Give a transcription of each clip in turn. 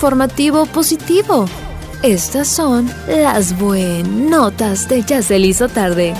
informativo positivo. Estas son las buenotas de Ya se hizo tarde.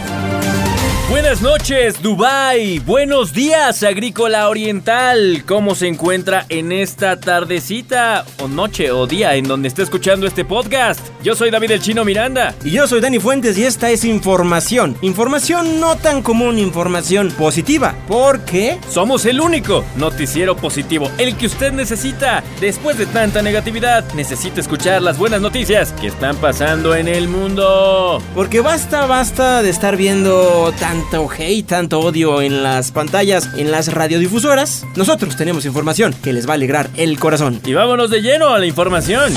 Buenas noches, Dubai. Buenos días, Agrícola Oriental. ¿Cómo se encuentra en esta tardecita o noche o día en donde está escuchando este podcast? Yo soy David el Chino Miranda. Y yo soy Dani Fuentes y esta es información. Información no tan común, información positiva. Porque somos el único noticiero positivo, el que usted necesita. Después de tanta negatividad, necesita escuchar las buenas noticias que están pasando en el mundo. Porque basta, basta de estar viendo tan tanto hate, tanto odio en las pantallas, en las radiodifusoras, nosotros tenemos información que les va a alegrar el corazón. Y vámonos de lleno a la información.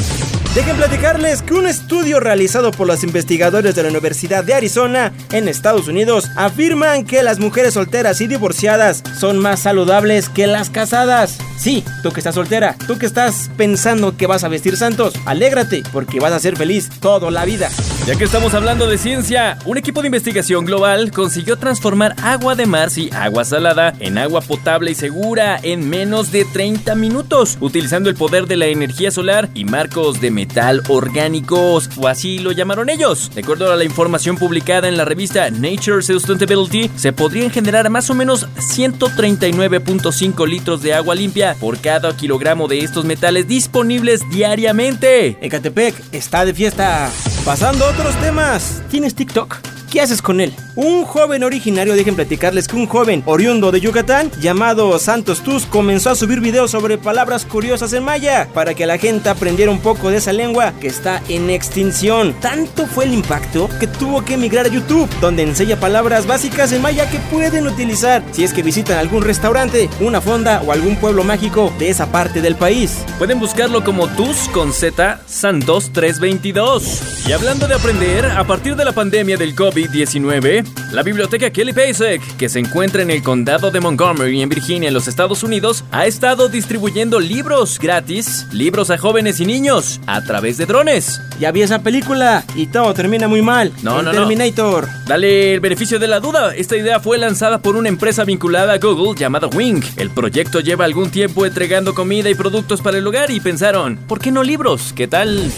Dejen platicarles que un estudio realizado por los investigadores de la Universidad de Arizona en Estados Unidos afirman que las mujeres solteras y divorciadas son más saludables que las casadas. Sí, tú que estás soltera, tú que estás pensando que vas a vestir santos, alégrate porque vas a ser feliz toda la vida. Ya que estamos hablando de ciencia, un equipo de investigación global consiguió transformar agua de mar y agua salada en agua potable y segura en menos de 30 minutos, utilizando el poder de la energía solar y marcos de metal orgánicos, o así lo llamaron ellos. De acuerdo a la información publicada en la revista Nature Sustainability, se podrían generar más o menos 139.5 litros de agua limpia por cada kilogramo de estos metales disponibles diariamente. Ecatepec está de fiesta. Pasando a otros temas, ¿tienes TikTok? ¿Qué haces con él? Un joven originario, dejen platicarles que un joven oriundo de Yucatán llamado Santos Tuz comenzó a subir videos sobre palabras curiosas en maya para que la gente aprendiera un poco de esa lengua que está en extinción. Tanto fue el impacto que tuvo que emigrar a YouTube, donde enseña palabras básicas en maya que pueden utilizar si es que visitan algún restaurante, una fonda o algún pueblo mágico de esa parte del país. Pueden buscarlo como Tuz con Z Santos 322. Y hablando de aprender, a partir de la pandemia del COVID-19, la Biblioteca Kelly Pasek, que se encuentra en el condado de Montgomery, en Virginia, en los Estados Unidos, ha estado distribuyendo libros gratis, libros a jóvenes y niños, a través de drones. Ya vi esa película y todo termina muy mal. No, el no, Terminator. Dale el beneficio de la duda. Esta idea fue lanzada por una empresa vinculada a Google llamada Wing. El proyecto lleva algún tiempo entregando comida y productos para el hogar y pensaron, ¿por qué no libros? ¿Qué tal?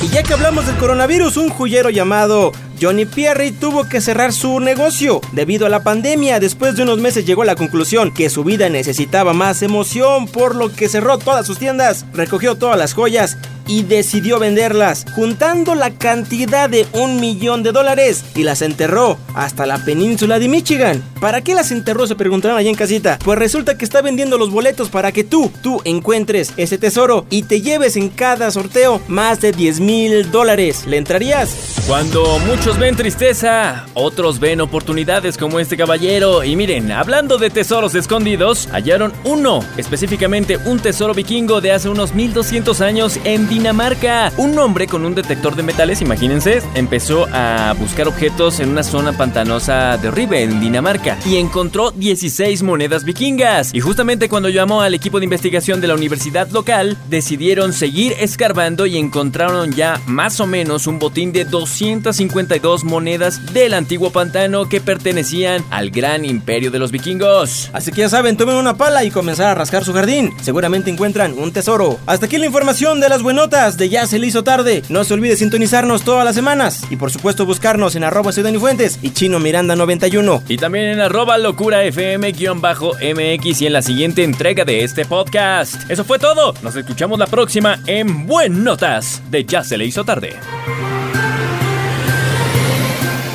Y ya que hablamos del coronavirus, un joyero llamado Johnny Pierre tuvo que cerrar su negocio debido a la pandemia. Después de unos meses llegó a la conclusión que su vida necesitaba más emoción, por lo que cerró todas sus tiendas, recogió todas las joyas y decidió venderlas, juntando la cantidad de un millón de dólares y las enterró hasta la península de Michigan. ¿Para qué las enterró? Se preguntarán allá en casita. Pues resulta que está vendiendo los boletos para que tú, tú encuentres ese tesoro y te lleves en cada sorteo más de 10 mil dólares. ¿Le entrarías? Cuando muchos ven tristeza, otros ven oportunidades como este caballero. Y miren, hablando de tesoros escondidos, hallaron uno, específicamente un tesoro vikingo de hace unos 1200 años en Dinamarca. Un hombre con un detector de metales, imagínense, empezó a buscar objetos en una zona pantanosa de Ribe, en Dinamarca, y encontró 16 monedas vikingas. Y justamente cuando llamó al equipo de investigación de la universidad local, decidieron seguir escarbando y encontraron ya más o menos un botín de 252 monedas del antiguo pantano que pertenecían al gran imperio de los vikingos. Así que ya saben, tomen una pala y comenzar a rascar su jardín. Seguramente encuentran un tesoro. Hasta aquí la información de las buenas notas de Ya se le hizo tarde. No se olvide sintonizarnos todas las semanas. Y por supuesto buscarnos en arroba Ciudad y Fuentes y Chino Miranda 91. Y también en arroba locura FM-MX y en la siguiente entrega de este podcast. Eso fue todo. Nos escuchamos la próxima en Buen Notas de Ya se le hizo tarde.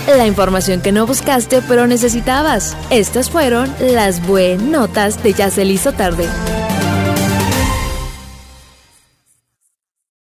La información que no buscaste pero necesitabas. Estas fueron las buenas notas de Ya se le hizo tarde.